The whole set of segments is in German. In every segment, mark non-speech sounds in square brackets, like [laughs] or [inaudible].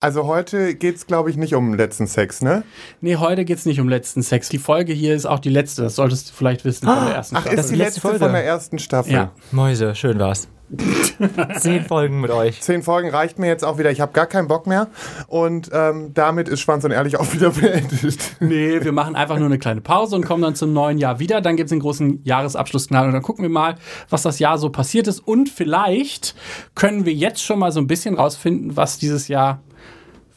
Also heute geht's, glaube ich, nicht um letzten Sex, ne? Nee, heute geht's nicht um letzten Sex. Die Folge hier ist auch die letzte. Das solltest du vielleicht wissen von der ersten Ach, Staffel. ist die letzte Folge. von der ersten Staffel. Ja. Mäuse, schön war's. [laughs] Zehn Folgen mit euch. Zehn Folgen reicht mir jetzt auch wieder. Ich habe gar keinen Bock mehr. Und ähm, damit ist Schwanz und Ehrlich auch wieder [laughs] beendet. Nee, wir machen einfach nur eine kleine Pause und kommen dann zum neuen Jahr wieder. Dann gibt's den großen Jahresabschlussknall und dann gucken wir mal, was das Jahr so passiert ist. Und vielleicht können wir jetzt schon mal so ein bisschen rausfinden, was dieses Jahr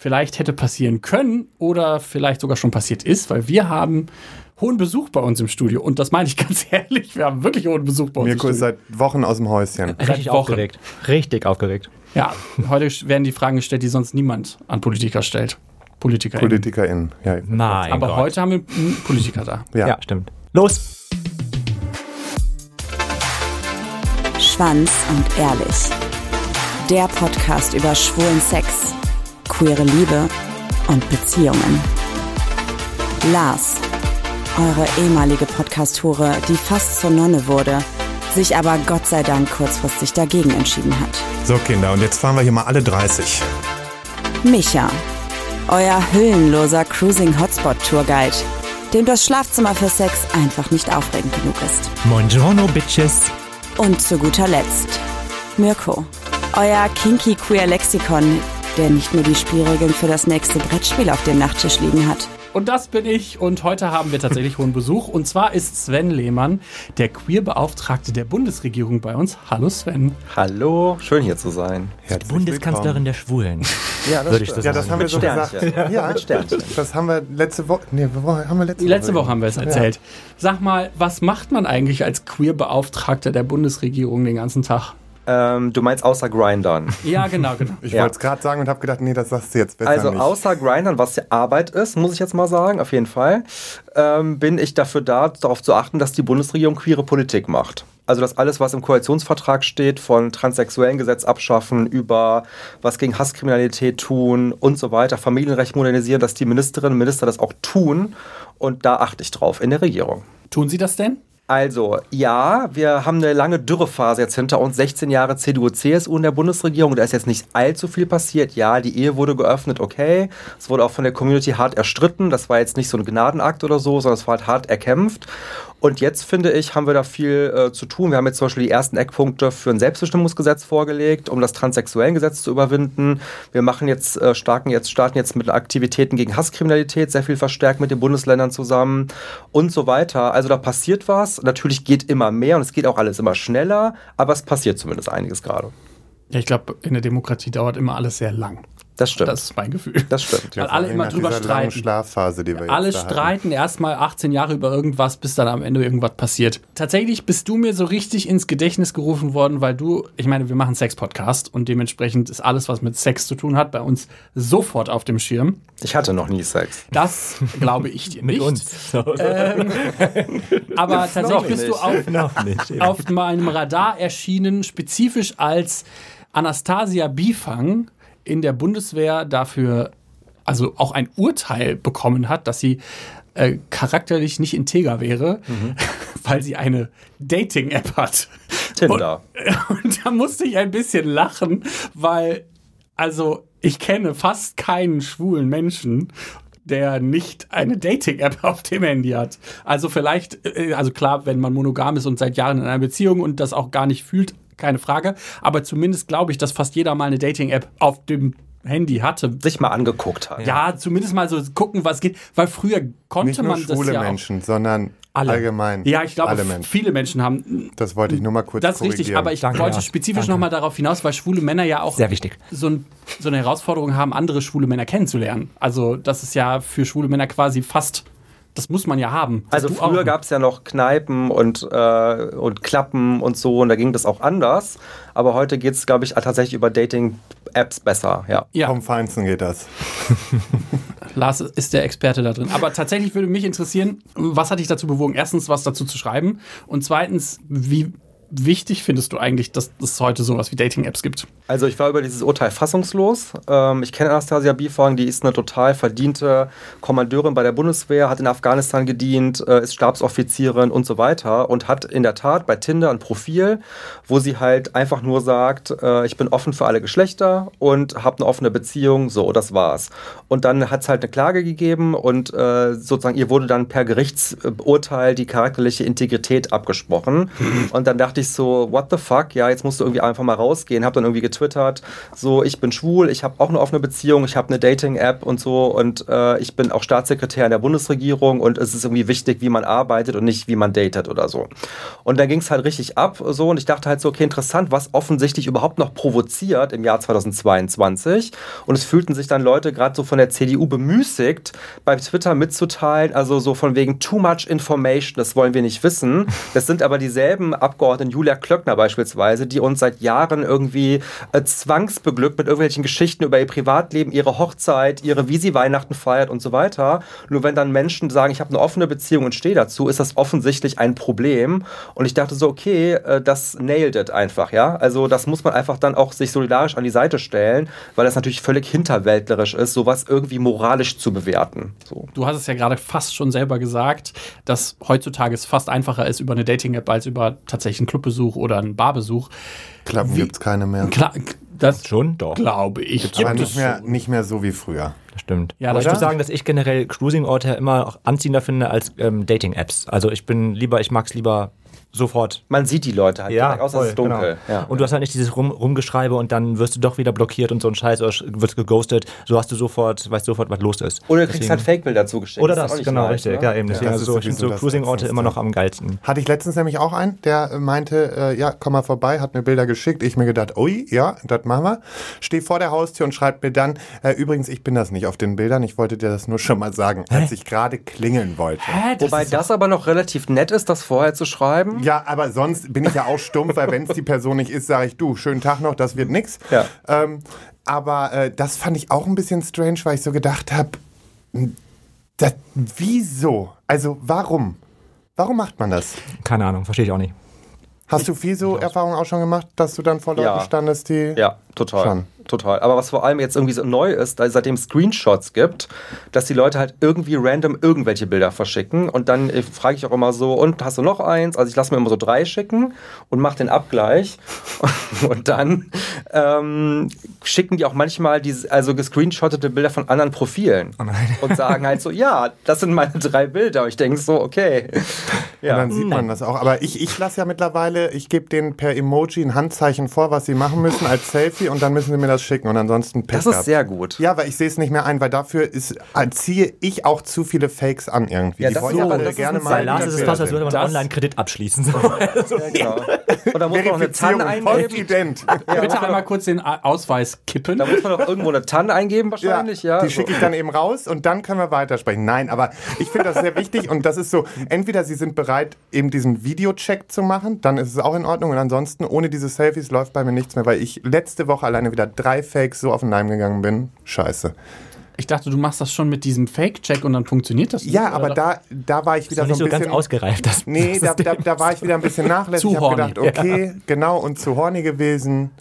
vielleicht hätte passieren können oder vielleicht sogar schon passiert ist, weil wir haben hohen Besuch bei uns im Studio. Und das meine ich [laughs] ganz ehrlich, wir haben wirklich hohen Besuch bei uns Mirko im ist seit Wochen aus dem Häuschen. Richtig Wochen. aufgeregt. Richtig aufgeregt. Ja, heute werden die Fragen gestellt, die sonst niemand an Politiker stellt. Politiker. PolitikerInnen. Ja, Mein Aber Gott. heute haben wir einen Politiker da. ja. Ja, stimmt. Los! Schwanz und Ehrlich. Der Podcast über schwulen Sex, queere Liebe und Beziehungen. Lars, eure ehemalige Podcast-Hure, die fast zur Nonne wurde, sich aber Gott sei Dank kurzfristig dagegen entschieden hat. So, Kinder, und jetzt fahren wir hier mal alle 30. Micha, euer hüllenloser Cruising Hotspot Tourguide, dem das Schlafzimmer für Sex einfach nicht aufregend genug ist. Buongiorno, Bitches. Und zu guter Letzt Mirko, euer kinky queer Lexikon, der nicht nur die Spielregeln für das nächste Brettspiel auf dem Nachttisch liegen hat. Und das bin ich. Und heute haben wir tatsächlich hohen Besuch. Und zwar ist Sven Lehmann, der Queer-Beauftragte der Bundesregierung bei uns. Hallo Sven. Hallo, schön hier zu sein. Herzlich Bundeskanzlerin der Schwulen. Ja, [laughs] Würde ich stimmt. Ja, das haben wir Mit so gesagt. Sternchen. Ja, Mit Sternchen. das haben wir letzte Woche. Nee, wo- haben wir letzte, Letzte Woche Woche haben wir es erzählt. Sag mal, was macht man eigentlich als Queer-Beauftragter der Bundesregierung den ganzen Tag? Ähm, du meinst außer Grindern. Ja, genau, genau. Ich Ja. wollte es gerade sagen und habe gedacht, nee, das sagst du jetzt besser Also nicht. außer Grindern, was ja Arbeit ist, muss ich jetzt mal sagen, auf jeden Fall, ähm, bin ich dafür da, darauf zu achten, dass die Bundesregierung queere Politik macht. Also dass alles, was im Koalitionsvertrag steht, von transsexuellen Gesetz abschaffen, über was gegen Hasskriminalität tun und so weiter, Familienrecht modernisieren, dass die Ministerinnen und Minister das auch tun. Und da achte ich drauf in der Regierung. Tun Sie das denn? Also, ja, wir haben eine lange Dürrephase jetzt hinter uns, 16 Jahre CDU, CSU in der Bundesregierung. Da ist jetzt nicht allzu viel passiert. Ja, die Ehe wurde geöffnet, okay. Es wurde auch von der Community hart erstritten. Das war jetzt nicht so ein Gnadenakt oder so, sondern es war halt hart erkämpft. Und jetzt, finde ich, haben wir da viel äh, zu tun. Wir haben jetzt zum Beispiel die ersten Eckpunkte für ein Selbstbestimmungsgesetz vorgelegt, um das Transsexuellengesetz zu überwinden. Wir machen jetzt, äh, starten jetzt, starten jetzt mit Aktivitäten gegen Hasskriminalität sehr viel verstärkt mit den Bundesländern zusammen und so weiter. Also da passiert was. Natürlich geht immer mehr und es geht auch alles immer schneller, aber es passiert zumindest einiges gerade. Ja, ich glaube, in der Demokratie dauert immer alles sehr lang. Das stimmt. Das ist mein Gefühl. das stimmt. weil alle immer drüber streiten. Schlafphase, die wir Alle jetzt streiten erstmal 18 Jahre über irgendwas, bis dann am Ende irgendwas passiert. Tatsächlich bist du mir so richtig ins Gedächtnis gerufen worden, weil du, ich meine, wir machen Sex-Podcast und dementsprechend ist alles, was mit Sex zu tun hat, bei uns sofort auf dem Schirm. Ich hatte noch nie Sex. Das glaube ich dir [laughs] nicht. Mit uns. So. Aber tatsächlich bist du auf, nicht. auf meinem Radar erschienen, spezifisch als Anastasia Bifang in der Bundeswehr dafür, also auch ein Urteil bekommen hat, dass sie äh, charakterlich nicht integer wäre, [laughs] weil sie eine Dating-App hat. Tinder. Und, [laughs] und da musste ich ein bisschen lachen, weil, also, ich kenne fast keinen schwulen Menschen, der nicht eine Dating-App auf dem Handy hat. Also vielleicht, äh, also klar, wenn man monogam ist und seit Jahren in einer Beziehung und das auch gar nicht fühlt, keine Frage. Aber zumindest glaube ich, dass fast jeder mal eine Dating-App auf dem Handy hatte. Sich mal angeguckt hat. Ja, zumindest mal so gucken, was geht. Weil früher konnte Nicht nur man das schwule ja auch. Menschen, sondern Alle. allgemein. Ja, ich glaube, Menschen. viele Menschen haben Das wollte ich nur mal kurz das ist richtig, aber ich Danke, wollte ja. spezifisch nochmal darauf hinaus, weil schwule Männer ja auch Sehr wichtig. so, ein, so eine Herausforderung haben, andere schwule Männer kennenzulernen. Also das ist ja für schwule Männer quasi fast, das muss man ja haben. Das Also früher gab es ja noch Kneipen und, äh, und Klappen und so und da ging das auch anders. Aber heute geht es, glaube ich, tatsächlich über Dating-Apps besser. Ja. Ja, Vom Feinsten geht das. [laughs] Lars ist der Experte da drin. Aber tatsächlich würde mich interessieren, was hat dich dazu bewogen? Erstens, was dazu zu schreiben und zweitens, wie wichtig findest du eigentlich, dass es heute sowas wie Dating-Apps gibt? Also ich war über dieses Urteil fassungslos. Ähm, ich kenne Anastasia Bifang, die ist eine total verdiente Kommandeurin bei der Bundeswehr, hat in Afghanistan gedient, äh, ist Stabsoffizierin und so weiter und hat in der Tat bei Tinder ein Profil, wo sie halt einfach nur sagt, äh, ich bin offen für alle Geschlechter und habe eine offene Beziehung, so, das war's. Und dann hat es halt eine Klage gegeben und äh, sozusagen ihr wurde dann per Gerichtsurteil die charakterliche Integrität abgesprochen. [laughs] Und dann dachte ich so, what the fuck, ja, jetzt musst du irgendwie einfach mal rausgehen. Hab dann irgendwie getwittert, so, ich bin schwul, ich habe auch eine offene Beziehung, ich habe eine Dating-App und so und äh, ich bin auch Staatssekretär in der Bundesregierung und es ist irgendwie wichtig, wie man arbeitet und nicht, wie man datet oder so. Und dann ging es halt richtig ab, so, und ich dachte halt so, okay, interessant, was offensichtlich überhaupt noch provoziert im Jahr 2022. Und es fühlten sich dann Leute gerade so von der CDU bemüßigt, bei Twitter mitzuteilen, also so von wegen too much information, das wollen wir nicht wissen. Das sind aber dieselben Abgeordneten, Julia Klöckner beispielsweise, die uns seit Jahren irgendwie äh, zwangsbeglückt mit irgendwelchen Geschichten über ihr Privatleben, ihre Hochzeit, ihre, wie sie Weihnachten feiert und so weiter. Nur wenn dann Menschen sagen, ich habe eine offene Beziehung und stehe dazu, ist das offensichtlich ein Problem. Und ich dachte so, okay, äh, das nailed it einfach, ja. Also das muss man einfach dann auch sich solidarisch an die Seite stellen, weil das natürlich völlig hinterwäldlerisch ist, sowas irgendwie moralisch zu bewerten. So. Du hast es ja gerade fast schon selber gesagt, dass heutzutage es fast einfacher ist über eine Dating-App als über tatsächlich einen Clubbesuch oder einen Barbesuch. Klappen gibt es keine mehr. Klar, das Schon? Doch. glaube ich. Aber Gibt nicht es mehr, nicht mehr so wie früher. Das stimmt. Ja, Aber ich muss sagen, dass ich generell Cruising-Orte immer auch anziehender finde als ähm, Dating-Apps. Also ich bin lieber, ich mag es lieber sofort. Man sieht die Leute halt, direkt, außer es ist voll, dunkel. genau. Ja. Und du hast halt nicht dieses Rum, Rumgeschreibe und dann wirst du doch wieder blockiert und so ein Scheiß oder sch- wirst geghostet. So hast du sofort, weißt sofort, was los ist. Oder du kriegst Deswegen- halt Fake-Bilder zugeschickt. Oder das, nicht genau, nice, richtig. ne? Ja, eben. Deswegen, das also so, ich finde so das Cruising-Orte immer noch am geilsten. Hatte ich letztens nämlich auch einen, der meinte, äh, ja, komm mal vorbei, hat mir Bilder geschickt. Ich mir gedacht, ui, ja, das machen wir. Steh vor der Haustür und schreibt mir dann, äh, übrigens, ich bin das nicht auf den Bildern, ich wollte dir das nur schon mal sagen, als ich gerade klingeln wollte. Hä, das Wobei ist das aber noch relativ nett ist, das vorher zu schreiben. Ja, aber sonst bin ich ja auch stumpf, weil wenn es die Person nicht ist, sage ich, du, schönen Tag noch, das wird nix. Ja. Ähm, aber äh, das fand ich auch ein bisschen strange, weil ich so gedacht habe, wieso? Also warum? Warum macht man das? Keine Ahnung, verstehe ich auch nicht. Hast du viel so Erfahrungen auch schon gemacht, dass du dann vor Leuten Ja. standest, die... Ja, total. Schon. Total. Aber was vor allem jetzt irgendwie so neu ist, da seitdem Screenshots gibt, dass die Leute halt irgendwie random irgendwelche Bilder verschicken. Und dann äh, frage ich auch immer so, und hast du noch eins? Also ich lasse mir immer so drei schicken und mache den Abgleich. [laughs] und dann ähm, schicken die auch manchmal diese, also gescreenshottete Bilder von anderen Profilen. und sagen halt so, [laughs] ja, das sind meine drei Bilder. Und ich denke so, okay. [laughs] Und Ja. dann sieht man das auch. Aber ich, ich lasse ja mittlerweile, ich gebe denen per Emoji ein Handzeichen vor, was sie machen müssen als Selfie und dann müssen sie mir das schicken und ansonsten Pech Das ist gehabt. sehr gut. Ja, weil ich sehe es nicht mehr ein, weil dafür ist, äh, ziehe ich auch zu viele Fakes an irgendwie. Ja, Die das wollen ist ja aber- alle das gerne mal. Bei Lars ist es fast, als würde man einen Online-Kredit abschließen. So. [laughs] Ja, genau. Und da muss man noch eine TAN Verifizierung, eingeben. Bitte einmal kurz den Ausweis kippen. Da muss man doch irgendwo eine TAN eingeben wahrscheinlich, ja. die so. schicke ich dann eben raus und dann können wir weitersprechen. Nein, aber ich finde das sehr wichtig und das ist so, entweder sie sind bereit, eben diesen Videocheck zu machen, dann ist es auch in Ordnung und ansonsten ohne diese Selfies läuft bei mir nichts mehr, weil ich letzte Woche alleine wieder drei Fakes so auf den Leim gegangen bin. Scheiße. Ich dachte, du machst das schon mit diesem Fake-Check und dann funktioniert das nicht. Ja, oder? aber da, da war ich wieder so nicht ein so ganz bisschen... ausgereift. Das, Nee, das da, da, da war ich wieder ein bisschen nachlässig. [laughs] Zu Ich habe horny. gedacht, okay, genau, und zu horny gewesen.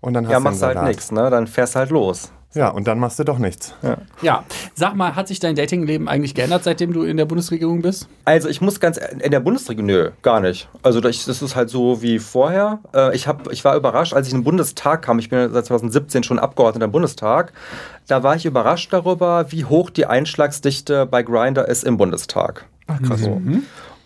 Und dann hast Ja, du machst halt nichts, ne? Dann fährst halt los. Ja, und dann machst du doch nichts. Ja, sag mal, hat sich dein Datingleben eigentlich geändert, seitdem du in der Bundesregierung bist? Also ich muss ganz in der Bundesregierung, nö, gar nicht. Also das ist halt so wie vorher. Äh, Ich, hab, ich war überrascht, als ich in den Bundestag kam, ich bin ja seit 2017 schon Abgeordneter im Bundestag, da war ich überrascht darüber, wie hoch die Einschlagsdichte bei Grindr ist im Bundestag. Ach, krass. So.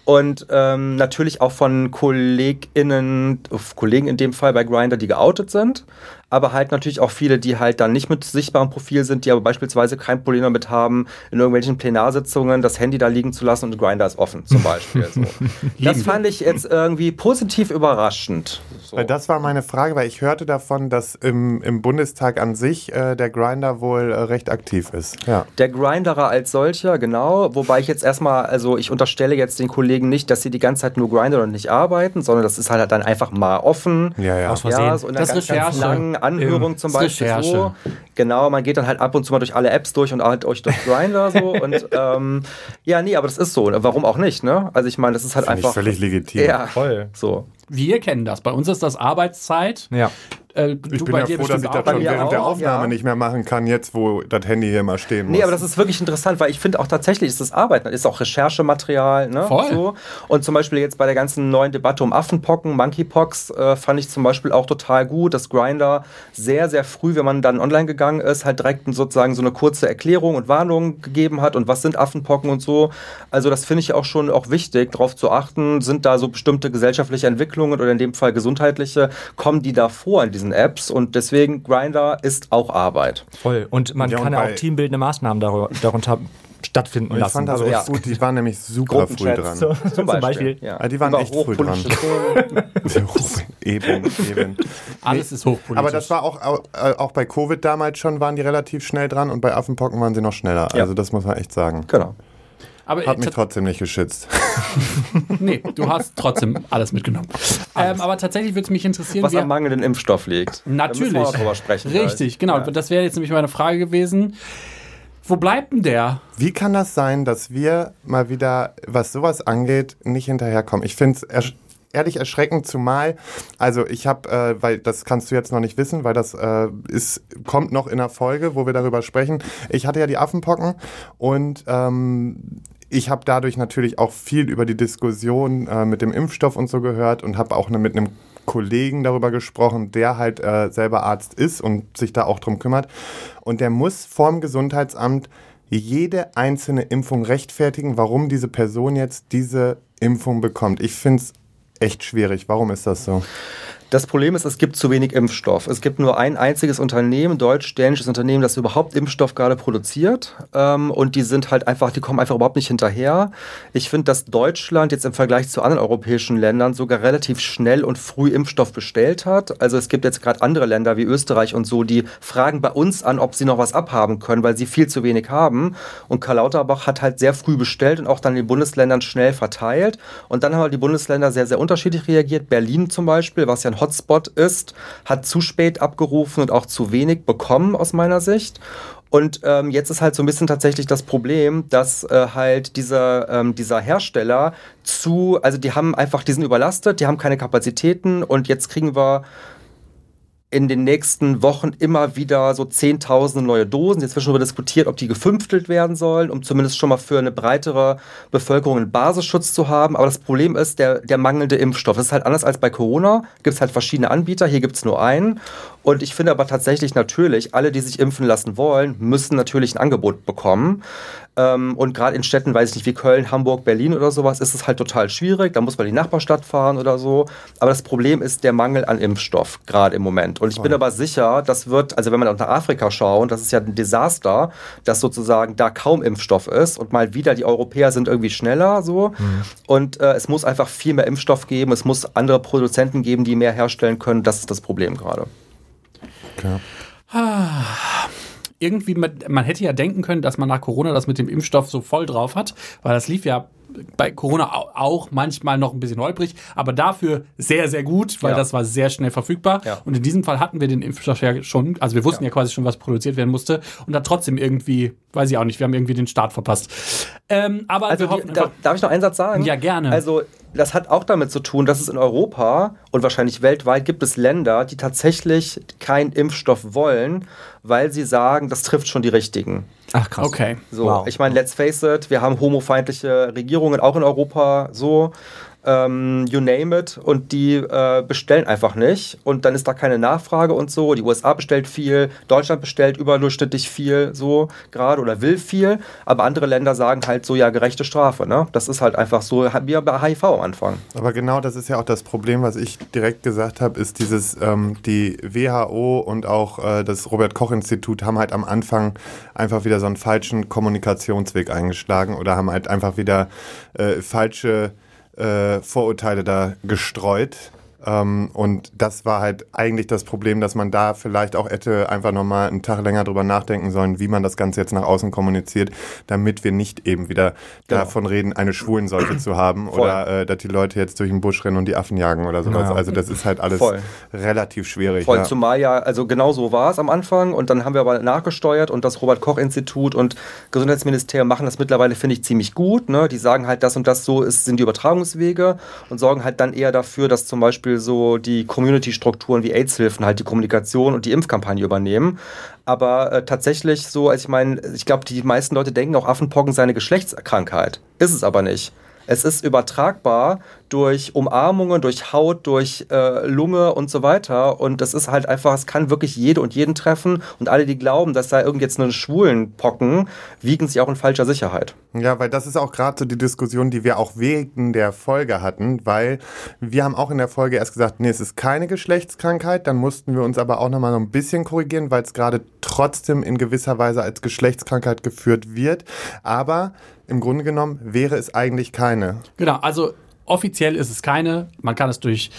Und ähm, natürlich auch von KollegInnen, Kollegen in dem Fall bei Grindr, die geoutet sind, aber halt natürlich auch viele, die halt dann nicht mit sichtbarem Profil sind, die aber beispielsweise kein Problem damit haben, in irgendwelchen Plenarsitzungen das Handy da liegen zu lassen und Grindr ist offen, zum Beispiel. So. [laughs] das fand ich jetzt irgendwie positiv überraschend. So. Das war meine Frage, weil ich hörte davon, dass im, im Bundestag an sich äh, der Grinder wohl äh, recht aktiv ist. Ja. Der Grinderer als solcher, genau. Wobei ich jetzt erstmal, also ich unterstelle jetzt den Kollegen nicht, dass sie die ganze Zeit nur grindern und nicht arbeiten, sondern das ist halt dann einfach mal offen. Ja, ja. Aus Versehen. Ja, so in einer Das ganz, ganz Langen Anhörungen zum Das ist Beispiel so. Recherche. Genau, man geht dann halt ab und zu mal durch alle Apps durch und halt euch durch Grindr so. [laughs] Und ähm, ja, nee, aber das ist so. Warum auch nicht, ne? Also ich meine, das ist halt ich einfach. völlig legitim. Ja, Voll. so. Wir kennen das. Bei uns ist das Arbeitszeit. Ja. Äh, Ich bin ja froh, dass ich das schon während der auch, Aufnahme ja. nicht mehr machen kann, jetzt wo das Handy hier immer stehen muss. Nee, aber das ist wirklich interessant, weil ich finde auch tatsächlich ist das Arbeiten, ist auch Recherchematerial, ne? Voll. So. Und zum Beispiel jetzt bei der ganzen neuen Debatte um Affenpocken, Monkeypox, äh, fand ich zum Beispiel auch total gut, dass Grinder sehr, sehr früh, wenn man dann online gegangen ist, halt direkt sozusagen so eine kurze Erklärung und Warnung gegeben hat und was sind Affenpocken und so. Also das finde ich auch schon auch wichtig, darauf zu achten, sind da so bestimmte gesellschaftliche Entwicklungen oder in dem Fall gesundheitliche, kommen die da vor in diesen Apps und deswegen Grinder ist auch Arbeit. Voll. Und man Ja, und kann ja bei- auch teambildende Maßnahmen darüber, darunter stattfinden Und ich lassen. fand das Also, echt gut, die waren nämlich super früh dran. so, zum [laughs] Beispiel. Ja. Ah, die waren Über echt früh dran. [laughs] eben, eben. Alles ist hochpolitisch. Aber das war auch, auch bei Covid damals schon, waren die relativ schnell dran und bei Affenpocken waren sie noch schneller. Ja. Also das muss man echt sagen. Genau. Aber Hat mich trotzdem nicht geschützt. [laughs] nee, du hast trotzdem alles mitgenommen. Ähm, aber tatsächlich würde es mich interessieren, Was am mangelnden Impfstoff liegt. Da Natürlich. müssen wir sprechen. Richtig, genau. Ja. Das wäre jetzt nämlich meine Frage gewesen. Wo bleibt denn der? Wie kann das sein, dass wir mal wieder, was sowas angeht, nicht hinterherkommen? Ich finde es ersch ehrlich erschreckend, zumal, also ich habe, äh, weil das kannst du jetzt noch nicht wissen, weil das äh, ist, kommt noch in der Folge, wo wir darüber sprechen. Ich hatte ja die Affenpocken und ähm, ich habe dadurch natürlich auch viel über die Diskussion äh, mit dem Impfstoff und so gehört und habe auch ne, mit einem Kollegen darüber gesprochen, der halt äh, selber Arzt ist und sich da auch drum kümmert. Und der muss vorm Gesundheitsamt jede einzelne Impfung rechtfertigen, warum diese Person jetzt diese Impfung bekommt. Ich finde es echt schwierig. Warum ist das so? Das Problem ist, es gibt zu wenig Impfstoff. Es gibt nur ein einziges Unternehmen, deutsch-dänisches Unternehmen, das überhaupt Impfstoff gerade produziert. Ähm, und die sind halt einfach, die kommen einfach überhaupt nicht hinterher. Ich finde, dass Deutschland jetzt im Vergleich zu anderen europäischen Ländern sogar relativ schnell und früh Impfstoff bestellt hat. Also es gibt jetzt gerade andere Länder wie Österreich und so, die fragen bei uns an, ob sie noch was abhaben können, weil sie viel zu wenig haben. Und Karl Lauterbach hat halt sehr früh bestellt und auch dann in den Bundesländern schnell verteilt. Und dann haben halt die Bundesländer sehr, sehr unterschiedlich reagiert. Berlin zum Beispiel, was ja ein Hotspot ist, hat zu spät abgerufen und auch zu wenig bekommen aus meiner Sicht. Und ähm, jetzt ist halt so ein bisschen tatsächlich das Problem, dass äh, halt dieser, ähm, dieser Hersteller zu, also die haben einfach, die sind überlastet, die haben keine Kapazitäten und jetzt kriegen wir in den nächsten Wochen immer wieder so zehntausende neue Dosen. Jetzt wird schon diskutiert, ob die gefünftelt werden sollen, um zumindest schon mal für eine breitere Bevölkerung einen Basisschutz zu haben. Aber das Problem ist der, der mangelnde Impfstoff. Das ist halt anders als bei Corona. Gibt es halt verschiedene Anbieter. Hier gibt es nur einen. Und ich finde aber tatsächlich natürlich, alle, die sich impfen lassen wollen, müssen natürlich ein Angebot bekommen. Ähm, und gerade in Städten, weiß ich nicht, wie Köln, Hamburg, Berlin oder sowas, ist es halt total schwierig. Da muss man in die Nachbarstadt fahren oder so. Aber das Problem ist der Mangel an Impfstoff, gerade im Moment. Und ich bin aber sicher, das wird, also wenn man nach Afrika schaut, das ist ja ein Desaster, dass sozusagen da kaum Impfstoff ist. Und mal wieder, die Europäer sind irgendwie schneller so. Und äh, es muss einfach viel mehr Impfstoff geben. Es muss andere Produzenten geben, die mehr herstellen können. Das ist das Problem gerade. Irgendwie, mit, man hätte ja denken können, dass man nach Corona das mit dem Impfstoff so voll drauf hat, weil das lief ja bei Corona au- auch manchmal noch ein bisschen holprig, aber dafür sehr, sehr gut, weil Ja. das war sehr schnell verfügbar. Ja. Und in diesem Fall hatten wir den Impfstoff ja schon, also wir wussten ja, quasi schon, was produziert werden musste und dann trotzdem irgendwie, weiß ich auch nicht, wir haben irgendwie den Start verpasst. Ähm, aber Also wir hoffen die, da, darf ich noch einen Satz sagen? Ja, gerne. Also das hat auch damit zu tun, dass es in Europa und wahrscheinlich weltweit gibt es Länder, die tatsächlich keinen Impfstoff wollen, weil sie sagen, das trifft schon die Richtigen. Ach krass. okay. So, Wow. ich meine, let's face it, wir haben homofeindliche Regierungen auch in Europa, so, ähm, you name it, und die äh, bestellen einfach nicht. Und dann ist da keine Nachfrage und so. Die USA bestellt viel, Deutschland bestellt überdurchschnittlich viel, so gerade oder will viel. Aber andere Länder sagen halt so, ja, gerechte Strafe, ne? Das ist halt einfach so, wie bei HIV am Anfang. Aber genau das ist ja auch das Problem, was ich direkt gesagt habe, ist dieses, ähm, die WHO und auch äh, das Robert-Koch-Institut haben halt am Anfang einfach wieder so einen falschen Kommunikationsweg eingeschlagen oder haben halt einfach wieder äh, falsche äh, Vorurteile da gestreut. Ähm, und das war halt eigentlich das Problem, dass man da vielleicht auch hätte einfach nochmal einen Tag länger drüber nachdenken sollen, wie man das Ganze jetzt nach außen kommuniziert, damit wir nicht eben wieder Genau. davon reden, eine Schwulenseuche zu haben Voll. oder äh, dass die Leute jetzt durch den Busch rennen und die Affen jagen oder sowas. Ja. Also das ist halt alles Voll. relativ schwierig. Voll, ja. zumal ja, also genau so war es am Anfang und dann haben wir aber nachgesteuert und das Robert-Koch-Institut und Gesundheitsministerium machen das mittlerweile, finde ich, ziemlich gut. Ne? Die sagen halt, das und das so ist, sind die Übertragungswege und sorgen halt dann eher dafür, dass zum Beispiel so die Community-Strukturen wie AIDS-Hilfen halt die Kommunikation und die Impfkampagne übernehmen. Aber äh, tatsächlich so, also ich meine, ich glaube, die meisten Leute denken auch, Affenpocken sei eine Geschlechtskrankheit. Ist es aber nicht. Es ist übertragbar durch Umarmungen, durch Haut, durch äh, Lunge und so weiter. Und das ist halt einfach, es kann wirklich jede und jeden treffen. Und alle, die glauben, das sei irgend jetzt einen schwulen Pocken, wiegen sich auch in falscher Sicherheit. Ja, weil das ist auch gerade so die Diskussion, die wir auch wegen der Folge hatten, weil wir haben auch in der Folge erst gesagt, nee, es ist keine Geschlechtskrankheit, dann mussten wir uns aber auch nochmal so ein bisschen korrigieren, weil es gerade trotzdem in gewisser Weise als Geschlechtskrankheit geführt wird, aber im Grunde genommen wäre es eigentlich keine. Genau, also offiziell ist es keine. Man kann es durch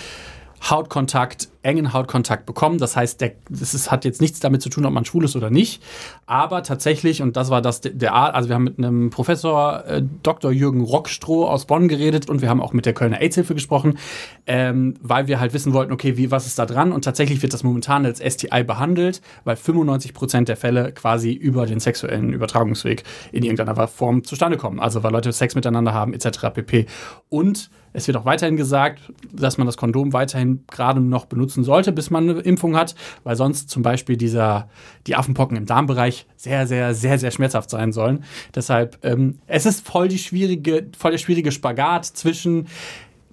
Hautkontakt, engen Hautkontakt bekommen. Das heißt, ist, hat jetzt nichts damit zu tun, ob man schwul ist oder nicht. Aber tatsächlich, und das war das der Art, also wir haben mit einem Professor äh, Dr. Jürgen Rockstroh aus Bonn geredet und wir haben auch mit der Kölner AIDS-Hilfe gesprochen, ähm, weil wir halt wissen wollten, okay, wie, was ist da dran? Und tatsächlich wird das momentan als STI behandelt, weil 95 Prozent der Fälle quasi über den sexuellen Übertragungsweg in irgendeiner Form zustande kommen. Also weil Leute Sex miteinander haben, etc. pp. Und es wird auch weiterhin gesagt, dass man das Kondom weiterhin gerade noch benutzen sollte, bis man eine Impfung hat, weil sonst zum Beispiel dieser, die Affenpocken im Darmbereich sehr, sehr, sehr, sehr schmerzhaft sein sollen. Deshalb, ähm, es ist voll die schwierige, voll der schwierige Spagat zwischen,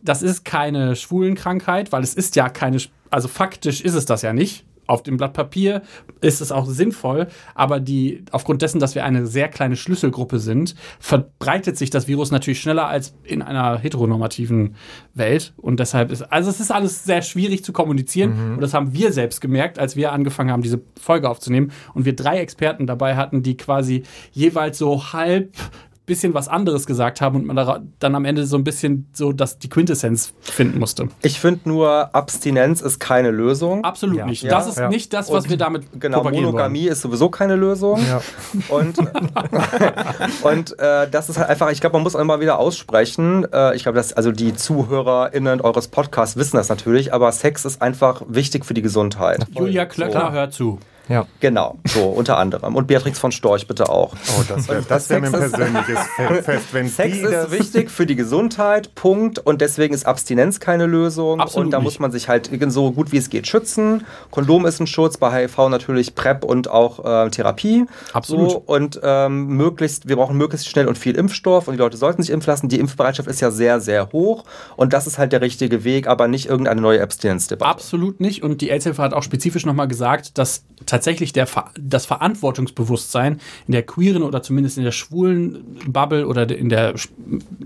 das ist keine Schwulenkrankheit, weil es ist ja keine, also faktisch ist es das ja nicht. Auf dem Blatt Papier ist es auch sinnvoll, aber die, aufgrund dessen, dass wir eine sehr kleine Schlüsselgruppe sind, verbreitet sich das Virus natürlich schneller als in einer heteronormativen Welt. Und deshalb ist, also es ist alles sehr schwierig zu kommunizieren. Und das haben wir selbst gemerkt, als wir angefangen haben, diese Folge aufzunehmen. Und wir drei Experten dabei hatten, die quasi jeweils so halb bisschen was anderes gesagt haben und man dann am Ende so ein bisschen so dass die Quintessenz finden musste. Ich finde nur, Abstinenz ist keine Lösung. Absolut Ja. nicht. Ja. das ist Ja. nicht das, was Und wir damit Genau, Monogamie ist sowieso keine Lösung. Ja. [laughs] Und, [laughs] und äh, das ist halt einfach, ich glaube, man muss immer wieder aussprechen. Äh, ich glaube, dass also die ZuhörerInnen eures Podcasts wissen das natürlich, aber Sex ist einfach wichtig für die Gesundheit. wollen. Julia Klöckner So. hört zu. Ja. Genau, so unter anderem. Und Beatrix von Storch bitte auch. Oh, das wäre das wär mir ein persönliches Fe- [laughs] Fest, wenn Sex die ist das wichtig für die Gesundheit, Punkt. Und deswegen ist Abstinenz keine Lösung. Absolut und da nicht. muss man sich halt so gut wie es geht schützen. Kondom ist ein Schutz, bei HIV natürlich PrEP und auch äh, Therapie. Absolut. So, und ähm, möglichst, wir brauchen möglichst schnell und viel Impfstoff und die Leute sollten sich impfen lassen. Die Impfbereitschaft ist ja sehr, sehr hoch. Und das ist halt der richtige Weg, aber nicht irgendeine neue Abstinenzdebatte. Absolut nicht. Und die AIDS-Hilfe hat auch spezifisch nochmal gesagt, dass tatsächlich der, Ver das Verantwortungsbewusstsein in der queeren oder zumindest in der schwulen Bubble oder in der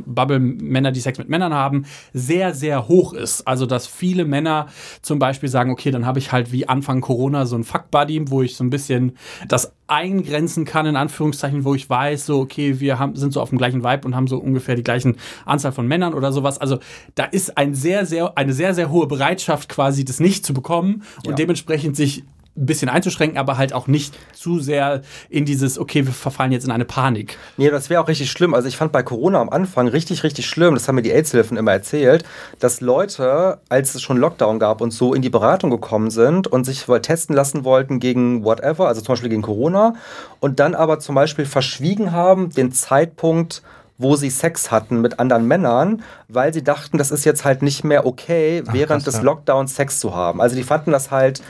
Bubble Männer, die Sex mit Männern haben, sehr, sehr hoch ist. Also, dass viele Männer zum Beispiel sagen, okay, dann habe ich halt wie Anfang Corona so ein Fuck-Buddy, wo ich so ein bisschen das eingrenzen kann, in Anführungszeichen, wo ich weiß, so, okay, wir haben, sind so auf dem gleichen Vibe und haben so ungefähr die gleichen Anzahl von Männern oder sowas. Also, da ist ein sehr, sehr, eine sehr, sehr hohe Bereitschaft quasi, das nicht zu bekommen und Ja. dementsprechend sich ein bisschen einzuschränken, aber halt auch nicht zu sehr in dieses, okay, wir verfallen jetzt in eine Panik. Nee, das wäre auch richtig schlimm. Also ich fand bei Corona am Anfang richtig, richtig schlimm, das haben mir die AIDS-Hilfen immer erzählt, dass Leute, als es schon Lockdown gab und so in die Beratung gekommen sind und sich wohl testen lassen wollten gegen whatever, also zum Beispiel gegen Corona, und dann aber zum Beispiel verschwiegen haben den Zeitpunkt, wo sie Sex hatten mit anderen Männern, weil sie dachten, das ist jetzt halt nicht mehr okay, während krass, des. Lockdowns Sex zu haben. Also die fanden das halt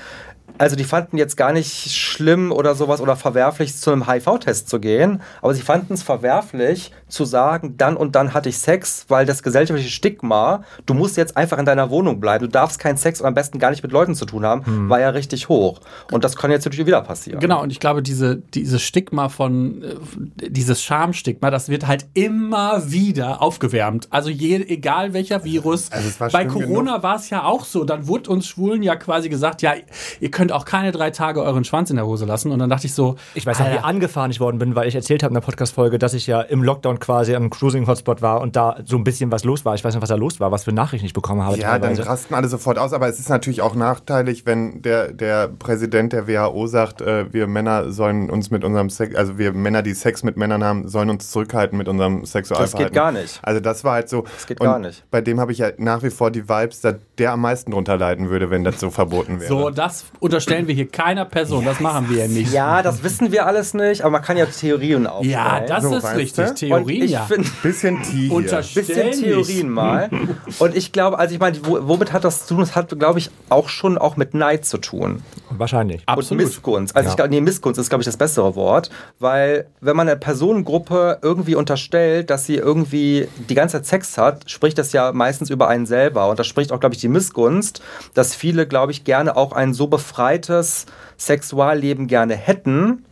also die fanden jetzt gar nicht schlimm oder sowas oder verwerflich, zu einem HIV-Test zu gehen, aber sie fanden es verwerflich zu sagen, dann und dann hatte ich Sex, weil das gesellschaftliche Stigma, du musst jetzt einfach in deiner Wohnung bleiben, du darfst keinen Sex und am besten gar nicht mit Leuten zu tun haben, war ja richtig hoch. Und das kann jetzt natürlich wieder passieren. Genau, und ich glaube, diese, dieses Stigma von, äh, dieses Schamstigma, das wird halt immer wieder aufgewärmt. Also je, egal welcher Virus. Also war Bei Corona war es ja auch so. Dann wurde uns Schwulen ja quasi gesagt, ja, ihr könnt könnt auch keine drei Tage euren Schwanz in der Hose lassen. Und dann dachte ich so, Ich weiß noch, wie angefahren ich worden bin, weil ich erzählt habe in der Podcast-Folge, dass ich ja im Lockdown quasi am Cruising-Hotspot war und da so ein bisschen was los war. Ich weiß nicht, was da los war, was für Nachrichten ich bekommen habe. Ja, dann teilweise. rasten alle sofort aus, aber es ist natürlich auch nachteilig, wenn der, der Präsident der WHO sagt, äh, wir Männer sollen uns mit unserem Sex, also wir Männer, die Sex mit Männern haben, sollen uns zurückhalten mit unserem Sexualverhalten. Das geht gar nicht. Also das war halt so. Das geht und gar nicht. Bei dem habe ich ja nach wie vor die Vibes, dass der am meisten drunter leiden würde, wenn das so verboten wäre. so, das unterstellen wir hier keiner Person. Das machen wir ja nicht. Ja, das wissen wir alles nicht, aber man kann ja Theorien aufstellen. Ja, das So, ist richtig. Theorien, ich ja. Bisschen bisschen. Theorien mal. Und ich glaube, also ich meine, wo, womit hat das zu tun? Das hat, glaube ich, auch schon auch mit Neid zu tun. Wahrscheinlich. Und Absolut. Missgunst. Also Ja. ich glaube, nee, Missgunst ist, glaube ich, das bessere Wort. Weil wenn man einer Personengruppe irgendwie unterstellt, dass sie irgendwie die ganze Zeit Sex hat, spricht das ja meistens über einen selber. Und das spricht auch, glaube ich, die Missgunst, dass viele, glaube ich, gerne auch ein so befreites Sexualleben gerne hätten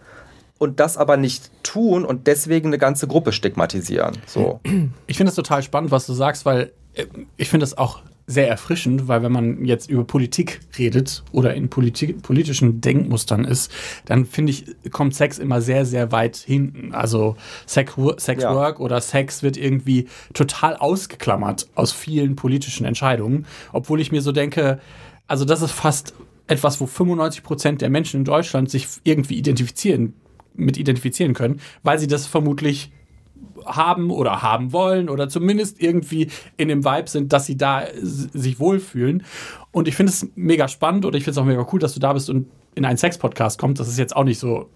und das aber nicht tun und deswegen eine ganze Gruppe stigmatisieren. So. Ich finde es total spannend, was du sagst, weil äh, ich finde es auch sehr erfrischend, weil wenn man jetzt über Politik redet oder in Politik, politischen Denkmustern ist, dann finde ich, kommt Sex immer sehr, sehr weit hinten. Also Sex, Sex Ja. Work oder Sex wird irgendwie total ausgeklammert aus vielen politischen Entscheidungen, obwohl ich mir so denke, also das ist fast etwas, wo 95 Prozent der Menschen in Deutschland sich irgendwie identifizieren, mit identifizieren können, weil sie das vermutlich haben oder haben wollen oder zumindest irgendwie in dem Vibe sind, dass sie da sich wohlfühlen. Und ich finde es mega spannend oder ich finde es auch mega cool, dass du da bist und in einen Sex-Podcast kommst. Das ist jetzt auch nicht so,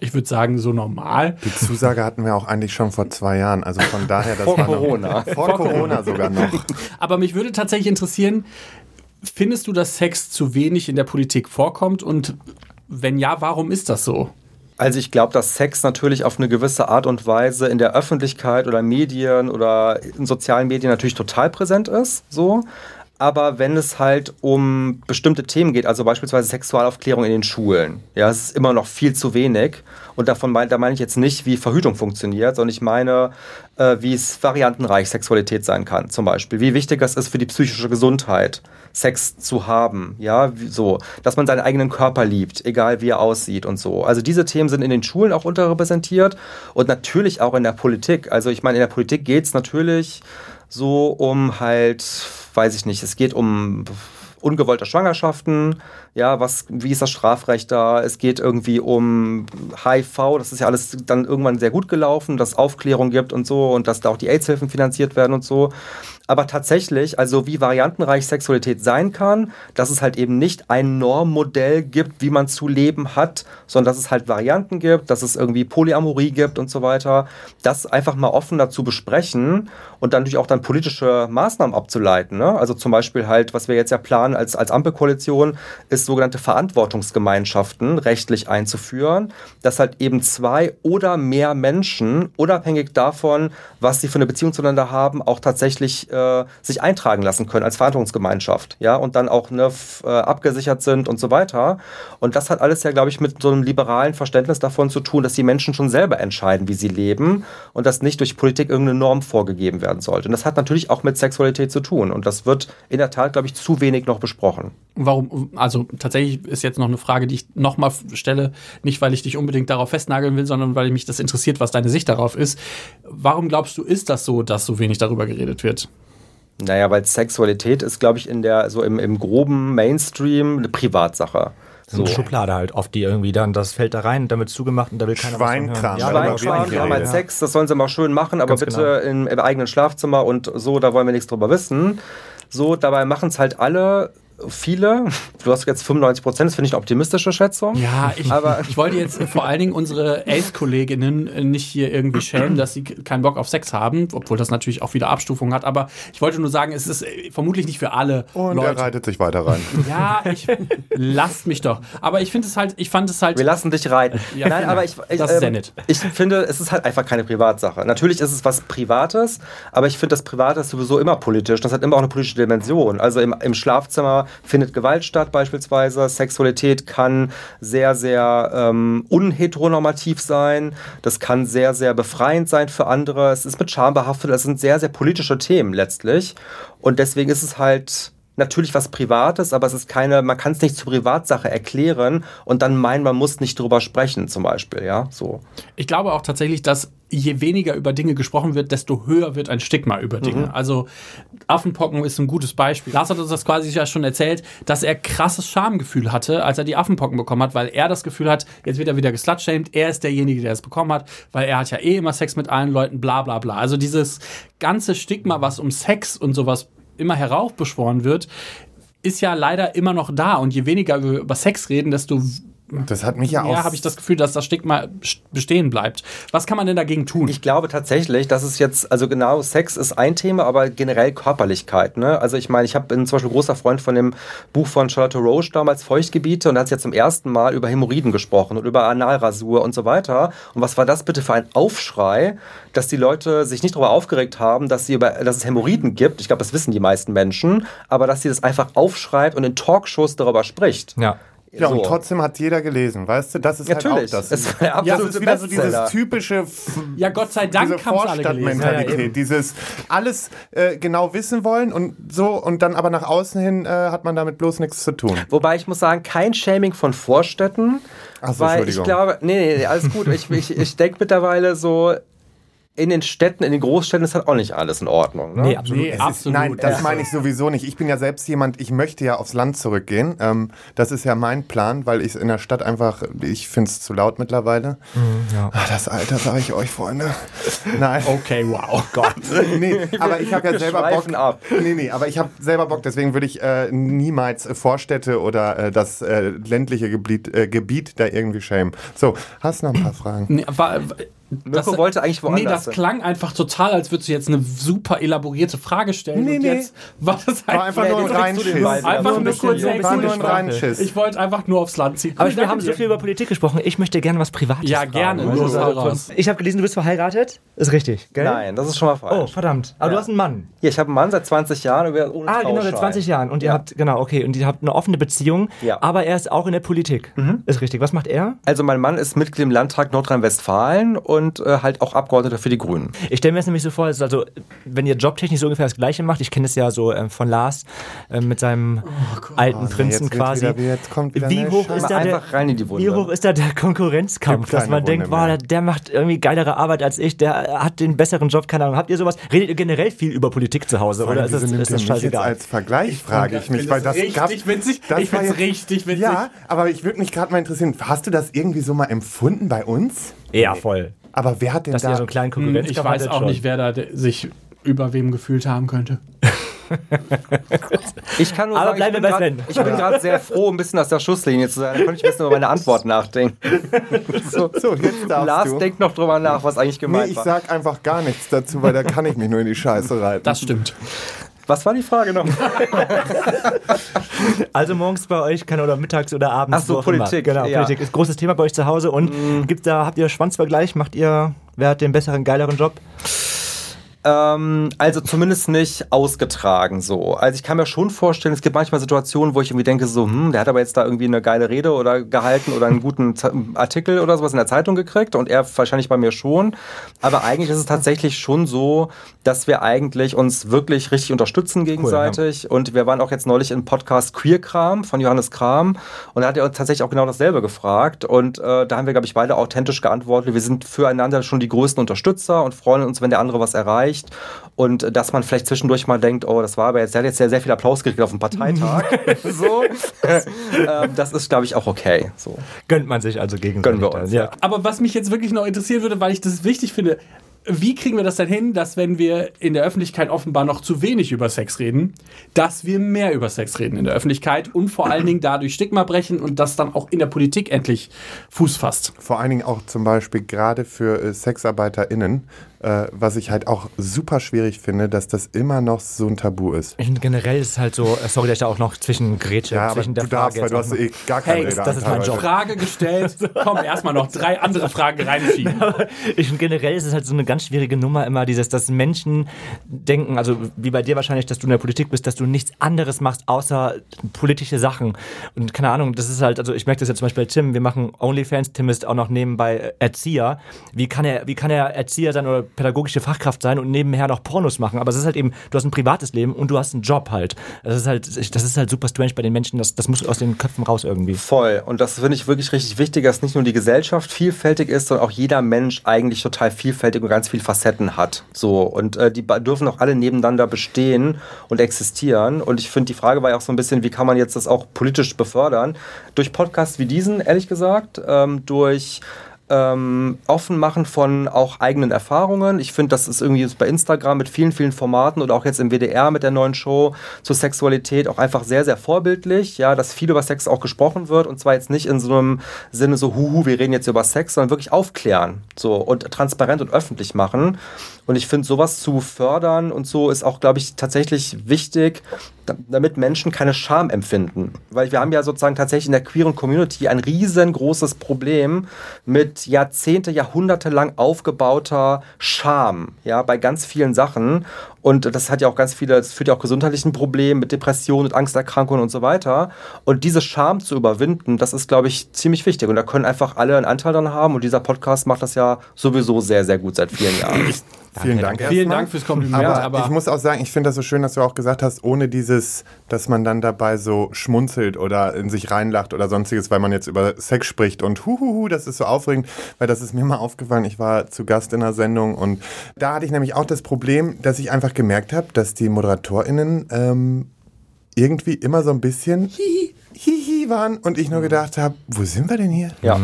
ich würde sagen, so normal. Die Zusage hatten wir auch eigentlich schon vor zwei Jahren. Also von daher, das Vor war noch- Corona. [laughs] Vor Corona sogar noch. [laughs] Aber mich würde tatsächlich interessieren, findest du, dass Sex zu wenig in der Politik vorkommt? Und wenn ja, warum ist das so? Also ich glaube, dass Sex natürlich auf eine gewisse Art und Weise in der Öffentlichkeit oder Medien oder in sozialen Medien natürlich total präsent ist, so. Aber wenn es halt um bestimmte Themen geht, also beispielsweise Sexualaufklärung in den Schulen, ja, es ist immer noch viel zu wenig. Und davon mein, da meine ich jetzt nicht, wie Verhütung funktioniert, sondern ich meine, äh, wie es variantenreich Sexualität sein kann, zum Beispiel. Wie wichtig es ist für die psychische Gesundheit, Sex zu haben, ja, so, dass man seinen eigenen Körper liebt, egal wie er aussieht und so. Also diese Themen sind in den Schulen auch unterrepräsentiert und natürlich auch in der Politik. Also ich meine, in der Politik geht es natürlich so um halt, weiß ich nicht, es geht um ungewollte Schwangerschaften, ja, was, wie ist das Strafrecht da? Es geht irgendwie um HIV, das ist ja alles dann irgendwann sehr gut gelaufen, dass Aufklärung gibt und so und dass da auch die AIDS-Hilfen finanziert werden und so. Aber tatsächlich, also wie variantenreich Sexualität sein kann, dass es halt eben nicht ein Normmodell gibt, wie man zu leben hat, sondern dass es halt Varianten gibt, dass es irgendwie Polyamorie gibt und so weiter. Das einfach mal offen dazu besprechen und dann natürlich auch dann politische Maßnahmen abzuleiten. Ne? Also zum Beispiel halt, was wir jetzt ja planen als, als Ampelkoalition, ist sogenannte Verantwortungsgemeinschaften rechtlich einzuführen, dass halt eben zwei oder mehr Menschen, unabhängig davon, was sie für eine Beziehung zueinander haben, auch tatsächlich äh, sich eintragen lassen können als Verantwortungsgemeinschaft, ja, und dann auch ne, äh, abgesichert sind und so weiter. Und das hat alles ja, glaube ich, mit so einem liberalen Verständnis davon zu tun, dass die Menschen schon selber entscheiden, wie sie leben und dass nicht durch Politik irgendeine Norm vorgegeben werden sollte. Und das hat natürlich auch mit Sexualität zu tun. Und das wird in der Tat, glaube ich, zu wenig noch besprochen. Warum, also tatsächlich ist jetzt noch eine Frage, die ich nochmal stelle, nicht weil ich dich unbedingt darauf festnageln will, sondern weil mich das interessiert, was deine Sicht darauf ist. Warum glaubst du, ist das so, dass so wenig darüber geredet wird? Naja, weil Sexualität ist, glaube ich, in der, so im, im groben Mainstream eine Privatsache. So eine Schublade halt oft, die irgendwie dann, das fällt da rein, damit zugemacht und da will keiner Schweinkram. was von hören. Ja, genau, Schweinkram, wir haben halt. Sex, das sollen sie mal schön machen, aber Ganz bitte genau. im, im eigenen Schlafzimmer und so, da wollen wir nichts drüber wissen. So, dabei machen es halt alle, viele. Du hast jetzt 95 Prozent, das finde ich eine optimistische Schätzung. Ja, ich, Aber- [laughs] ich wollte jetzt vor allen Dingen unsere Ace-Kolleginnen äh, nicht hier irgendwie schämen, dass sie keinen Bock auf Sex haben, obwohl das natürlich auch wieder Abstufungen hat. Aber ich wollte nur sagen, es ist äh, vermutlich nicht für alle Und er Leute. reitet sich weiter rein. [laughs] Ja, ich [laughs] lasst mich doch. Aber ich finde es halt, ich fand es halt. Wir lassen dich reiten. Ja, Nein, aber ich, ich, ähm, Das ist sehr nett. ich finde, es ist halt einfach keine Privatsache. Natürlich ist es was Privates, aber ich finde, das Private ist sowieso immer politisch. Das hat immer auch eine politische Dimension. Also im, im Schlafzimmer findet Gewalt statt beispielsweise. Sexualität kann sehr, sehr ähm, unheteronormativ sein. Das kann sehr, sehr befreiend sein für andere. Es ist mit Scham behaftet. Das sind sehr, sehr politische Themen letztlich. Und deswegen ist es halt natürlich was Privates, aber es ist keine, man kann es nicht zur Privatsache erklären und dann meinen, man muss nicht drüber sprechen, zum Beispiel, ja, so. Ich glaube auch tatsächlich, dass je weniger über Dinge gesprochen wird, desto höher wird ein Stigma über Dinge. Also Affenpocken ist ein gutes Beispiel. Lars hat uns das quasi ja schon erzählt, dass er krasses Schamgefühl hatte, als er die Affenpocken bekommen hat, weil er das Gefühl hat, jetzt wird er wieder geslutshamed, er ist derjenige, der es bekommen hat, weil er hat ja eh immer Sex mit allen Leuten, bla bla bla. Also dieses ganze Stigma, was um Sex und sowas immer heraufbeschworen wird, ist ja leider immer noch da. Und je weniger wir über Sex reden, desto Das hat mich ja mehr auch. habe ich das Gefühl, dass das Stigma bestehen bleibt. Was kann man denn dagegen tun? Ich glaube tatsächlich, dass es jetzt, also genau, Sex ist ein Thema, aber generell Körperlichkeit. Ne? Also ich meine, ich hab, bin zum Beispiel großer Freund von dem Buch von Charlotte Roche damals, Feuchtgebiete, und da hat sie ja zum ersten Mal über Hämorrhoiden gesprochen und über Analrasur und so weiter. Und was war das bitte für ein Aufschrei, dass die Leute sich nicht darüber aufgeregt haben, dass, sie über, dass es Hämorrhoiden gibt. Ich glaube, das wissen die meisten Menschen, aber dass sie das einfach aufschreibt und in Talkshows darüber spricht. Ja. Ja, so. und trotzdem hat jeder gelesen, weißt du? Das ist Natürlich. halt auch das. Es war der das ist wieder so dieses typische Ja, Gott sei Dank diese haben's alle gelesen. Vorstadtmentalität, Ja, ja, dieses alles äh, genau wissen wollen und so und dann aber nach außen hin äh, hat man damit bloß nichts zu tun. Wobei ich muss sagen, kein Shaming von Vorstädten. Ach so, weil ich glaube, nee, nee, nee, alles gut. ich ich, ich denke mittlerweile so, in den Städten, in den Großstädten ist halt auch nicht alles in Ordnung. Ne? Nee, absolut. Nee, Es absolut. Ist, nein, das meine ich sowieso nicht. Ich bin ja selbst jemand, ich möchte ja aufs Land zurückgehen. Ähm, das ist ja mein Plan, weil ich in der Stadt einfach, ich finde es zu laut mittlerweile. ja. Ach, das Alter, sage ich euch, Freunde. Nein. Okay, wow. Gott. [laughs] Nee, aber ich habe ja selber Bock. ab. Nee, nee, aber ich habe selber Bock, deswegen würde ich äh, niemals Vorstädte oder äh, das äh, ländliche Gebiet, äh, Gebiet da irgendwie schämen. So, hast noch ein paar Fragen? Nee, war, Mirko wollte eigentlich woanders Nee, das klang einfach total, als würdest du jetzt eine super elaborierte Frage stellen. Nee, und nee. jetzt war das War einfach Ja, nur ein Reinschiss. Einfach So ein nur bisschen- kurz ein. Reinschiss. Ich wollte einfach nur aufs Land ziehen. Aber Ich wir haben so viel über Politik gesprochen. Ich möchte gerne was Privates Ja, fragen. gerne. Also, Los, hau raus. Ich habe gelesen, du bist verheiratet. Ist richtig, gell? Nein, das ist schon mal Oh, falsch. verdammt. Aber Ja. du hast einen Mann. Hier, ich habe einen Mann seit 20 Jahren und wir ohne Ah, genau, seit Trauschein. 20 Jahren. Und ihr Ja. habt, genau, okay. Und ihr habt eine offene Beziehung. Ja. Aber er ist auch in der Politik. Ist richtig. Was macht er? Also mein Mann ist Mitglied im Landtag Nordrhein-Westfalen und äh, halt auch Abgeordneter für die Grünen. Ich stelle mir das nämlich so vor, also, wenn ihr jobtechnisch so ungefähr das Gleiche macht, ich kenne es ja so ähm, von Lars äh, mit seinem alten Prinzen jetzt quasi. wieder- jetzt wie hoch ist da der. Wie hoch ist da der Konkurrenzkampf, dass man denkt, Wunde boah, mehr. der, der macht irgendwie geilere Arbeit als ich, der hat den besseren Job, keine Ahnung. Habt ihr sowas? Redet ihr generell viel über Politik zu Hause oder ist das, ist das jetzt scheißegal? als Vergleich, frage ich mich, weil das richtig gab, witzig. das Ich find's ja- richtig witzig. Ja, aber ich würde mich gerade mal interessieren, hast du das irgendwie so mal empfunden bei uns? Ja, voll. Aber wer hat denn Dass da... ihr so einen kleinen Hm, Konkurrenzkampf Ich weiß hattet auch schon. nicht, wer da sich über wem gefühlt haben könnte. [laughs] Ich kann nur Aber sagen, bleiben ich bin grad- ich bin gerade sehr froh, ein bisschen aus der Schusslinie zu sein. Da konnte ich ein bisschen über meine Antwort [laughs] nachdenken. So, [laughs] So, jetzt darfst Lars du. denkt noch drüber nach, was eigentlich Nee, gemeint ich war. sag einfach gar nichts dazu, weil da kann ich mich nur in die Scheiße reiten. Das stimmt. Was war die Frage noch? [laughs] Also morgens bei euch kann oder mittags oder abends. Ach so, auch immer. Politik, Genau, ja. Politik ist großes Thema bei euch zu Hause. Und gibt's da, habt ihr Schwanzvergleich? Macht ihr, wer hat den besseren, geileren Job? Ähm, also zumindest nicht ausgetragen so. Also ich kann mir schon vorstellen, es gibt manchmal Situationen, wo ich irgendwie denke so, hm, der hat aber jetzt da irgendwie eine geile Rede oder gehalten oder einen guten Z Artikel oder sowas in der Zeitung gekriegt und er wahrscheinlich bei mir schon. Aber eigentlich ist es tatsächlich schon so, dass wir eigentlich uns wirklich richtig unterstützen gegenseitig und wir waren auch jetzt neulich im Podcast Queer Kram von Johannes Kram und da hat er uns tatsächlich auch genau dasselbe gefragt und äh, da haben wir, glaube ich, beide authentisch geantwortet. Wir sind füreinander schon die größten Unterstützer und freuen uns, wenn der andere was erreicht und äh, dass man vielleicht zwischendurch mal denkt, oh, das war aber jetzt, der hat jetzt sehr, sehr viel Applaus gekriegt auf dem Parteitag. [laughs] so. ähm, das ist, glaube ich, auch okay. So. Gönnt man sich also gegenseitig. Gönnen wir uns, ja. ja. Aber was mich jetzt wirklich noch interessieren würde, weil ich das wichtig finde, wie kriegen wir das denn hin, dass wenn wir in der Öffentlichkeit offenbar noch zu wenig über Sex reden, dass wir mehr über Sex reden in der Öffentlichkeit und vor allen Dingen dadurch Stigma brechen und das dann auch in der Politik endlich Fuß fasst? Vor allen Dingen auch zum Beispiel gerade für äh, SexarbeiterInnen, äh, was ich halt auch super schwierig finde, dass das immer noch so ein Tabu ist. Ich- Generell ist es halt so, äh, sorry, dass ich da auch noch zwischen Grätsche, Ja, aber zwischen der du darfst, Frage weil jetzt du hast eh gar keine Hey, Rede das ist mein Job. Frage gestellt, [laughs] komm, erstmal noch drei andere Fragen reinschieben. [laughs] ich, generell ist es halt so eine ganz schwierige Nummer immer, dieses, dass Menschen denken, also wie bei dir wahrscheinlich, dass du in der Politik bist, dass du nichts anderes machst, außer politische Sachen. Und keine Ahnung, das ist halt, also ich merke das jetzt zum Beispiel bei Tim, wir machen OnlyFans, Tim ist auch noch nebenbei Erzieher. Wie kann er, wie kann er Erzieher sein oder pädagogische Fachkraft sein und nebenher noch Pornos machen? Aber es ist halt eben, du hast ein privates Leben und du hast einen Job halt. Das ist halt, das ist halt super strange bei den Menschen, das, das muss aus den Köpfen raus irgendwie. Voll. Und das finde ich wirklich richtig wichtig, dass nicht nur die Gesellschaft vielfältig ist, sondern auch jeder Mensch eigentlich total vielfältig und ganz viele Facetten hat. So. Und äh, die dürfen auch alle nebeneinander bestehen und existieren. Und ich finde, die Frage war ja auch so ein bisschen, wie kann man jetzt das auch politisch befördern? Durch Podcasts wie diesen, ehrlich gesagt, ähm, durch ähm, offen machen von auch eigenen Erfahrungen. Ich finde, das ist irgendwie bei Instagram mit vielen, vielen Formaten oder auch jetzt im WDR mit der neuen Show zur Sexualität auch einfach sehr, sehr vorbildlich, ja, dass viel über Sex auch gesprochen wird und zwar jetzt nicht in so einem Sinne so, huhu, wir reden jetzt über Sex, sondern wirklich aufklären so und transparent und öffentlich machen. Und ich finde, sowas zu fördern und so ist auch, glaube ich, tatsächlich wichtig, damit Menschen keine Scham empfinden. Weil wir haben ja sozusagen tatsächlich in der queeren Community ein riesengroßes Problem mit Jahrzehnte, Jahrhunderte lang aufgebauter Scham, ja, bei ganz vielen Sachen. Und das hat ja auch ganz viele, das führt ja auch gesundheitlichen Problemen mit Depressionen und Angsterkrankungen und so weiter. Und diese Scham zu überwinden, das ist, glaube ich, ziemlich wichtig. Und da können einfach alle einen Anteil dran haben. Und dieser Podcast macht das ja sowieso sehr, sehr gut seit vielen Jahren. Vielen Dank. Vielen erstmal. Dank fürs Kompliment, Aber, aber- ich muss auch sagen, ich finde das so schön, dass du auch gesagt hast, ohne dieses, dass man dann dabei so schmunzelt oder in sich reinlacht oder sonstiges, weil man jetzt über Sex spricht und huhuhu, das ist so aufregend, weil das ist mir mal aufgefallen. Ich war zu Gast in einer Sendung und da hatte ich nämlich auch das Problem, dass ich einfach gemerkt habe, dass die ModeratorInnen ähm, irgendwie immer so ein bisschen [laughs] hihi, waren und ich nur gedacht habe, wo sind wir denn hier? Ja.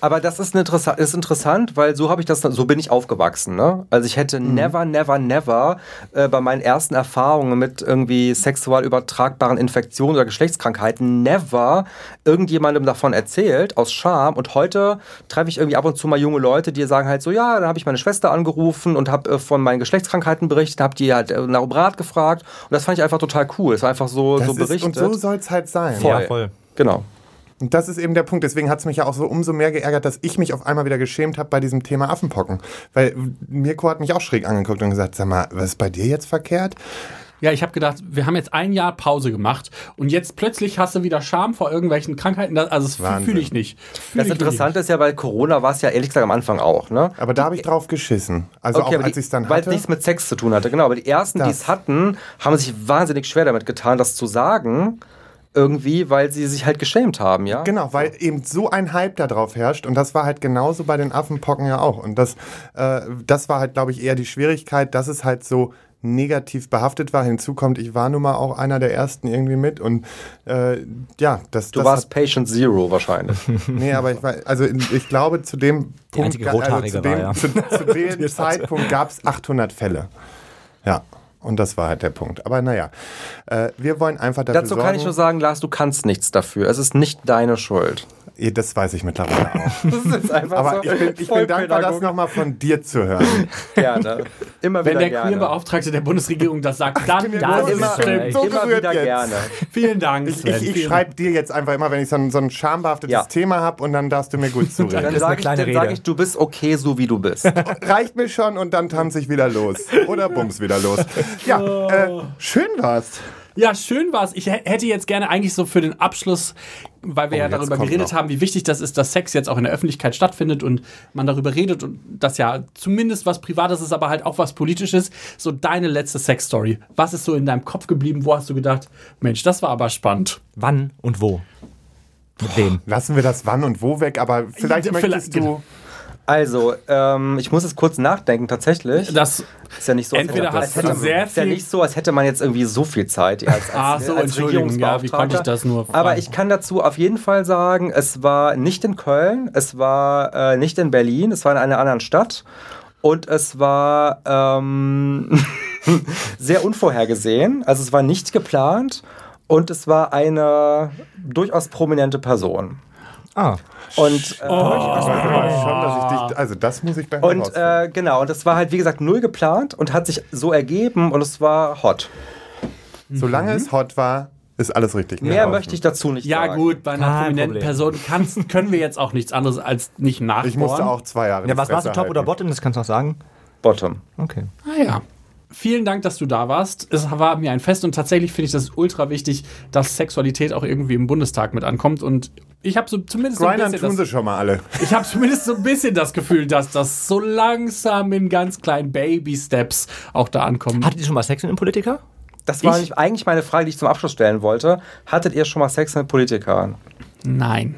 Aber das ist, interessa ist interessant, weil so habe ich das, so bin ich aufgewachsen. Ne? Also ich hätte never, never, never äh, bei meinen ersten Erfahrungen mit irgendwie sexual übertragbaren Infektionen oder Geschlechtskrankheiten never irgendjemandem davon erzählt, aus Scham. Und heute treffe ich irgendwie ab und zu mal junge Leute, die sagen halt so, ja, dann habe ich meine Schwester angerufen und habe äh, von meinen Geschlechtskrankheiten berichtet, habe die halt äh, nach dem Rat gefragt. Und das fand ich einfach total cool. Es war einfach so, Das so ist, berichtet. und so soll es halt sein. Voll. Ja, voll. Genau. Und das ist eben der Punkt. Deswegen hat es mich ja auch so umso mehr geärgert, dass ich mich auf einmal wieder geschämt habe bei diesem Thema Affenpocken. Weil Mirko hat mich auch schräg angeguckt und gesagt, sag mal, was ist bei dir jetzt verkehrt? Ja, ich habe gedacht, wir haben jetzt ein Jahr Pause gemacht und jetzt plötzlich hast du wieder Scham vor irgendwelchen Krankheiten. Das- Also das fühle ich nicht. Fühl Das Interessante ist ja, weil Corona war es ja ehrlich gesagt am Anfang auch, ne? Aber da habe ich drauf geschissen. Also Okay, auch als ich es dann Weil es hatte. nichts mit Sex zu tun hatte, genau. Aber die ersten, die es hatten, haben sich wahnsinnig schwer damit getan, das zu sagen. Irgendwie, weil sie sich halt geschämt haben, ja? Genau, weil eben so ein Hype da drauf herrscht und das war halt genauso bei den Affenpocken ja auch. Und das, äh, das war halt, glaube ich, eher die Schwierigkeit, dass es halt so negativ behaftet war. Hinzu kommt, ich war nun mal auch einer der ersten irgendwie mit und äh, ja, das, Du das warst Patient Zero wahrscheinlich. Hat, [laughs] nee, aber ich war, also ich glaube, zu dem Punkt, also zu dem, war, ja. zu, zu dem [laughs] Zeitpunkt gab es 800 Fälle. Ja. Und das war halt der Punkt. Aber naja, äh, wir wollen einfach dafür Dazu sorgen. kann ich nur sagen, Lars, du kannst nichts dafür. Es ist nicht deine Schuld. Ja, Das weiß ich mittlerweile auch. [laughs] Das ist einfach Aber ich bin, ich bin dankbar, das nochmal von dir zu hören. [laughs] gerne. Immer Wenn wieder der gerne. Queerbeauftragte der Bundesregierung das sagt, dann bin das so ist immer, stimmt. so immer wieder jetzt. gerne. Vielen Dank, Ich, Sven. ich, ich schreibe dir jetzt einfach immer, wenn ich so ein, so ein schambehaftetes Ja. Thema habe und dann darfst du mir gut [laughs] Dann zureden. ist eine sage ich, kleine dann sag Rede. ich, du bist okay, so wie du bist. Reicht mir schon und dann tanze ich wieder los. Oder bums wieder los. Ja, äh, schön war's. Ja, schön war's. Ich hä- hätte jetzt gerne eigentlich so für den Abschluss, weil wir Oh, ja darüber geredet noch. haben, wie wichtig das ist, dass Sex jetzt auch in der Öffentlichkeit stattfindet und man darüber redet und das ja zumindest was Privates ist, aber halt auch was Politisches. So deine letzte Sex-Story. Was ist so in deinem Kopf geblieben? Wo hast du gedacht, Mensch, das war aber spannend? Wann und wo? Mit wem? Lassen wir das wann und wo weg, aber vielleicht Ja, möchtest vielleicht, du. genau. Also, ähm, ich muss jetzt kurz nachdenken, tatsächlich. Das, ist ja nicht so, als Entweder hätte, hast als hätte, sehr ist ja nicht so, als hätte man jetzt irgendwie so viel Zeit ja, als, als, Ach so, als Entschuldigung, ja, wie konnte ich das nur Aber fragen? ich kann dazu auf jeden Fall sagen, es war nicht in Köln, es war äh, nicht in Berlin, es war in einer anderen Stadt und es war ähm, [laughs] sehr unvorhergesehen. Also es war nicht geplant und es war eine durchaus prominente Person. Ah. Und, äh, Aber schon, dass ich dich, also das muss ich mal und äh, genau, und das war halt wie gesagt null geplant und hat sich so ergeben und es war hot. Solange Mhm. es hot war, ist alles richtig. Mehr gelaufen. möchte ich dazu nicht ja sagen. gut, bei einer Kein prominenten Problem. Person kannst, können wir jetzt auch nichts anderes als nicht nachbohren. Ich musste auch zwei Jahre. Ja, was warst du, Top oder halten. Bottom? Das kannst du noch sagen. Bottom. Okay. Ah ja. Vielen Dank, dass du da warst. Es war mir ein Fest und tatsächlich finde ich das ultra wichtig, dass Sexualität auch irgendwie im Bundestag mit ankommt. Und ich habe so zumindest so ein bisschen tun das, sie schon mal alle. ich habe zumindest so ein bisschen das Gefühl, dass das so langsam in ganz kleinen Baby-Steps auch da ankommt. Hattet ihr schon mal Sex mit einem Politiker? Das war Ich- eigentlich meine Frage, die ich zum Abschluss stellen wollte. Hattet ihr schon mal Sex mit Politikern? Nein.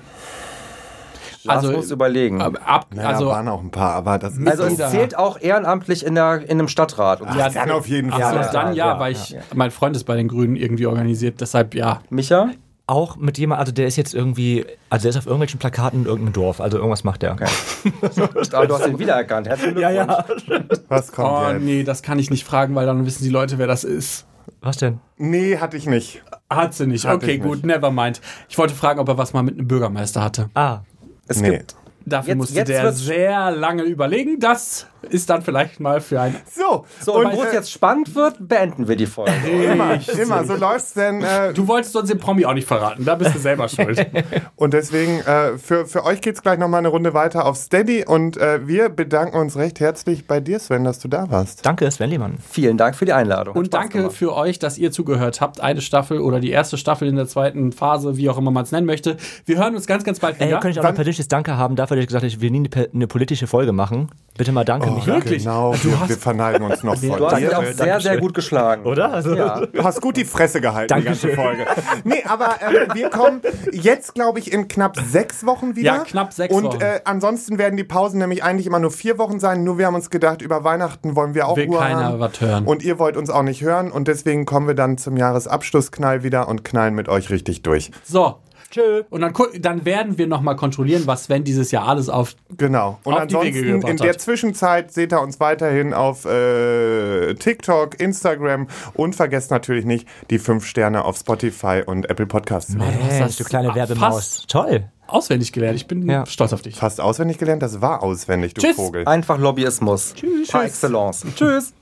Lars Also, muss überlegen. Ab, ab, Naja, also waren auch ein paar, aber das ist also es zählt auch ehrenamtlich in, der, in einem Stadtrat. Und so. ja, dann auf jeden Ach Fall. so, dann ja, ja, weil ich mein Freund ist bei den Grünen irgendwie organisiert, deshalb ja. Micha? Auch mit jemand, also der ist jetzt irgendwie, also der ist auf irgendwelchen Plakaten in irgendeinem Dorf, also irgendwas macht der. Ah, [laughs] du hast ihn wiedererkannt. Herzlichen Glückwunsch. Was kommt Oh jetzt? nee, das kann ich nicht fragen, weil dann wissen die Leute, wer das ist. Was denn? Nee, hatte ich nicht. Hat sie nicht. Hatte okay, gut, nicht. never mind. Ich wollte fragen, ob er was mal mit einem Bürgermeister hatte. Ah, Es Nee. gibt Dafür Jetzt- musste jetzt der sehr lange überlegen. Das ist dann vielleicht mal für ein. So, So, und, wo es äh, jetzt spannend wird, beenden wir die Folge. [laughs] immer, immer, so läuft's denn. Äh, Du wolltest uns den Promi auch nicht verraten. Da bist du selber schuld. [laughs] und deswegen, äh, für, für euch geht's gleich nochmal eine Runde weiter auf Steady und äh, wir bedanken uns recht herzlich bei dir, Sven, dass du da warst. danke, Sven Lehmann. Vielen Dank für die Einladung. Hat Und Spaß danke gemacht. für euch, dass ihr zugehört habt. Eine Staffel oder die erste Staffel in der zweiten Phase, wie auch immer man es nennen möchte. Wir hören uns ganz, ganz bald wieder. könnte ich auch noch ein persönliches Danke haben dafür, ich gesagt habe, ich will nie eine, eine politische Folge machen. Bitte mal danke, Micha. wirklich? Genau, Du wir, hast- wir verneigen uns noch vor [laughs] Du hast dich dir. auch sehr, sehr Dankeschön. gut geschlagen. Oder? Also, Ja. Du hast gut die Fresse gehalten, die ganze Dankeschön. Folge. Nee, aber äh, wir kommen jetzt, glaube ich, in knapp sechs Wochen wieder. Ja, knapp sechs Und Wochen. äh, ansonsten werden die Pausen nämlich eigentlich immer nur vier Wochen sein. Nur wir haben uns gedacht, über Weihnachten wollen wir auch Will Ruhe keiner haben. was hören. Und ihr wollt uns auch nicht hören. Und deswegen kommen wir dann zum Jahresabschlussknall wieder und knallen mit euch richtig durch. So. Tschö. Und dann, dann werden wir nochmal kontrollieren, was Sven dieses Jahr alles auf. Genau. Und Auf die Wege ansonsten gebracht in der. Zwischenzeit seht ihr uns weiterhin auf äh, TikTok, Instagram und vergesst natürlich nicht die fünf Sterne auf Spotify und Apple Podcasts. Mensch, das du kleine Werbemaus. Toll. Auswendig gelernt. Ich bin Ja. stolz auf dich. Fast auswendig gelernt, das war auswendig, du Tschüss. Vogel. Einfach Lobbyismus. Tschüss. Par excellence. Tschüss.